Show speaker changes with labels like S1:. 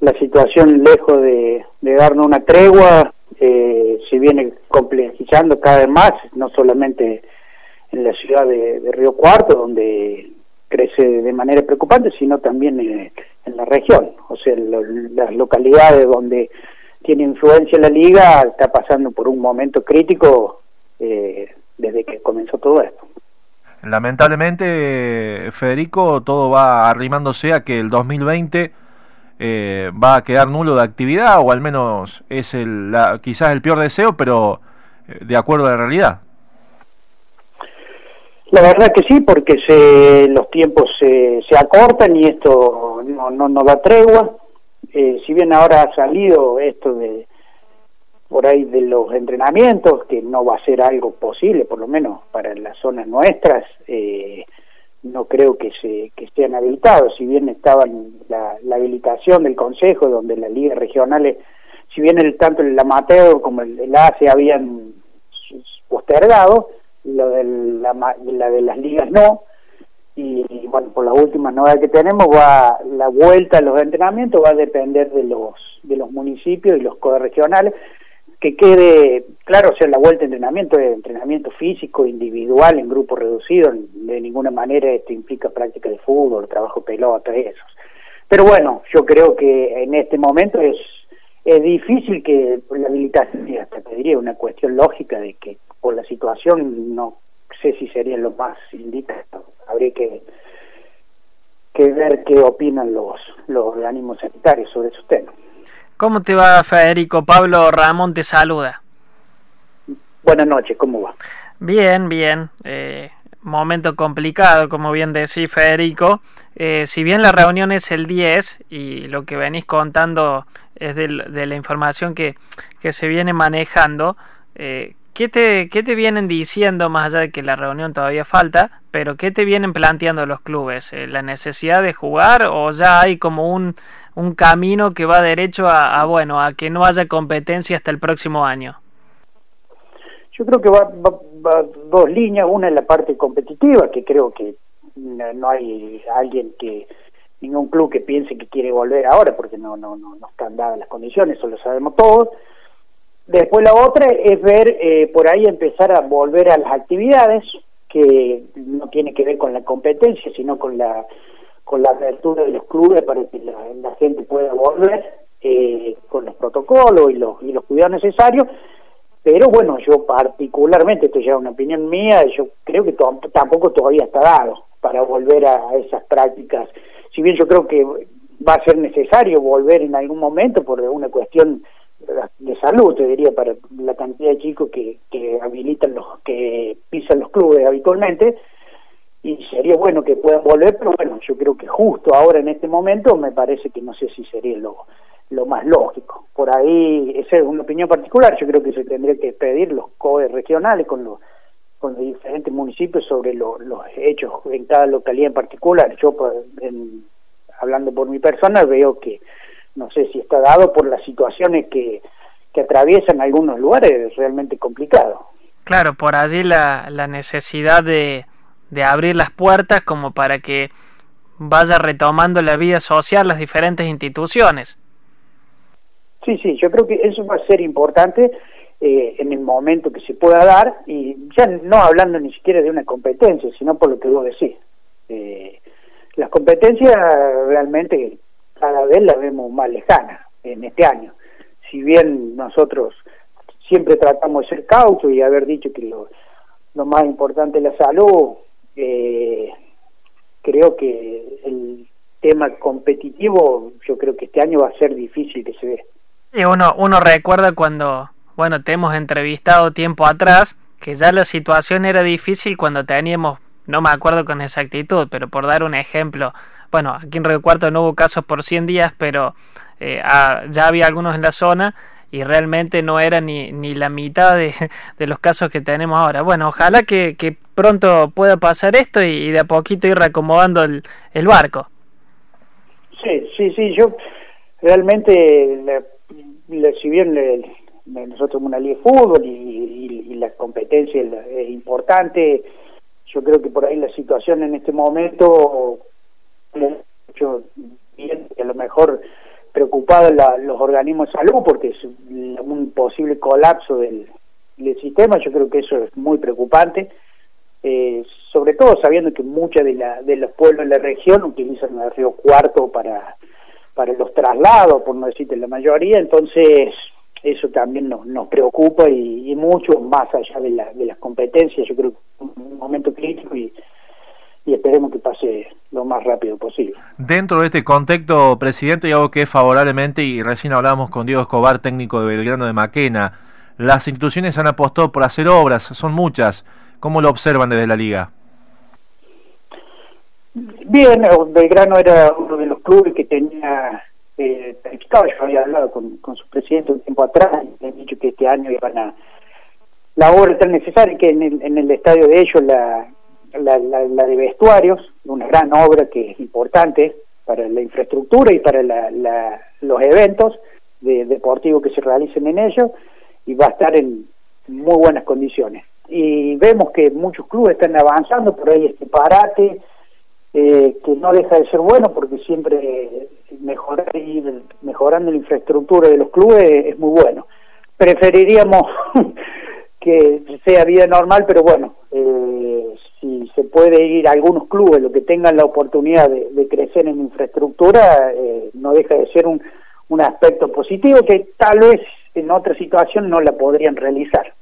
S1: la situación lejos de, darnos una tregua eh, se viene complejizando cada vez más, no solamente en la ciudad de, Río Cuarto, donde crece de manera preocupante, sino también en, la región, o sea, las localidades donde tiene influencia la liga está pasando por un momento crítico eh, desde que comenzó todo esto.
S2: Lamentablemente, Federico, todo va arrimándose a que el 2020 eh, va a quedar nulo de actividad, o al menos es el, quizás el peor deseo, pero eh, de acuerdo a la realidad.
S1: La verdad que sí, porque se, los tiempos se, se acortan y esto no, no, no da tregua. Eh, si bien ahora ha salido esto de, por ahí de los entrenamientos, que no va a ser algo posible, por lo menos para las zonas nuestras, eh, no creo que se que estén habilitados, si bien estaban la, habilitación del Consejo, donde las ligas regionales, si bien el, tanto el amateur como el, el ACE habían postergado, lo de la, la de las ligas no, y, bueno, por la última novedad que tenemos, va la vuelta a los entrenamientos va a depender de los de los municipios y los codes regionales, que quede claro, o sea, la vuelta de entrenamiento es entrenamiento físico, individual, en grupo reducido, de ninguna manera esto implica práctica de fútbol, trabajo pelota, eso. Pero bueno, yo creo que en este momento es, es difícil que la habilitación, hasta te diría una cuestión lógica de que por la situación no sé si sería lo más indicado. Habría que, que ver qué opinan los, los organismos sanitarios sobre esos temas.
S3: ¿Cómo te va, Federico? Pablo Ramón te saluda.
S1: Buenas noches, ¿cómo va?
S3: Bien, bien. Eh, momento complicado, como bien decís, Federico. Eh, si bien la reunión es el 10 y lo que venís contando es de, la información que, que, se viene manejando, eh, ¿qué, te, ¿qué te vienen diciendo, más allá de que la reunión todavía falta, pero qué te vienen planteando los clubes? ¿La necesidad de jugar o ya hay como un un camino que va derecho a, bueno a que no haya competencia hasta el próximo año?
S1: Yo creo que va, dos líneas, una en la parte competitiva, que creo que no hay alguien que ningún club que piense que quiere volver ahora, porque no no no, no están dadas las condiciones, eso lo sabemos todos. Después la otra es ver eh, por ahí empezar a volver a las actividades que no tiene que ver con la competencia, sino con la con la apertura de los clubes para que la, gente pueda volver eh, con los protocolos y los, y los cuidados necesarios. Pero bueno, yo particularmente, esto ya es una opinión mía, yo creo que tampoco todavía está dado para volver a esas prácticas. Si bien yo creo que va a ser necesario volver en algún momento por una cuestión de salud, te diría, para la cantidad de chicos que, que habilitan los, que pisan los clubes habitualmente, y sería bueno que puedan volver, pero bueno, yo creo que justo ahora en este momento me parece que no sé si sería lo, lo más lógico. Por ahí, esa es una opinión particular, yo creo que se tendría que pedir los COE regionales con los, con los diferentes municipios sobre los hechos en cada localidad en particular. Yo, pues, hablando por mi persona, veo que no sé si está dado por las situaciones que, que atraviesan algunos lugares, es realmente complicado.
S3: Claro, por allí la, la necesidad de de abrir las puertas como para que vaya retomando la vida social las diferentes instituciones.
S1: Sí, sí, yo creo que eso va a ser importante eh, en el momento que se pueda dar y ya no hablando ni siquiera de una competencia, sino por lo que vos decís. Eh, las competencias realmente cada vez las vemos más lejanas en este año. Si bien nosotros siempre tratamos de ser cautos y haber dicho que lo, lo más importante es la salud, eh, creo que el tema competitivo, yo creo que este año va a ser difícil que se ve.
S3: Y uno, uno recuerda cuando, bueno, te hemos entrevistado tiempo atrás, que ya la situación era difícil cuando teníamos, no me acuerdo con exactitud, pero por dar un ejemplo, bueno, aquí en Río Cuarto no hubo casos por 100 días, pero eh, ya había algunos en la zona y realmente no era ni, ni la mitad de, de, los casos que tenemos ahora. Bueno, ojalá que, pronto pueda pasar esto y, de a poquito ir reacomodando el, el barco.
S1: Sí, sí, sí, yo realmente, si bien nosotros somos una liga de fútbol y, y, la competencia es importante, yo creo que por ahí la situación en este momento, yo, bien, a lo mejor preocupa preocupados los organismos de salud porque es un posible colapso del, sistema, yo creo que eso es muy preocupante, eh, sobre todo sabiendo que muchos de, la, de los pueblos de la región utilizan el río Cuarto para, para los traslados, por no decirte la mayoría, entonces eso también nos, nos preocupa y, mucho más allá de, la, de las competencias, yo creo que es un momento crítico y, y esperemos que pase lo más rápido posible.
S2: Dentro de este contexto, presidente, y algo que es favorablemente, y recién hablamos con Diego Escobar, técnico de Belgrano de Maquena, las instituciones han apostado por hacer obras, son muchas. ¿Cómo lo observan desde la liga?
S1: Bien, Belgrano era uno de los clubes que tenía eh, yo había hablado con, su presidente un tiempo atrás, y han dicho que este año iban a la obra tan necesaria que en el, en el estadio de ellos la, la, la, de vestuarios, una gran obra que es importante para la infraestructura y para los eventos de, deportivos que se realicen en ellos y va a estar en muy buenas condiciones. Y vemos que muchos clubes están avanzando, por ahí este parate, eh, que no deja de ser bueno porque siempre mejorar ir mejorando la infraestructura de los clubes es muy bueno. Preferiríamos que sea vida normal, pero bueno, eh, puede ir a algunos clubes, lo que tengan la oportunidad de, crecer en infraestructura, eh, no deja de ser un, un aspecto positivo que tal vez en otra situación no la podrían realizar.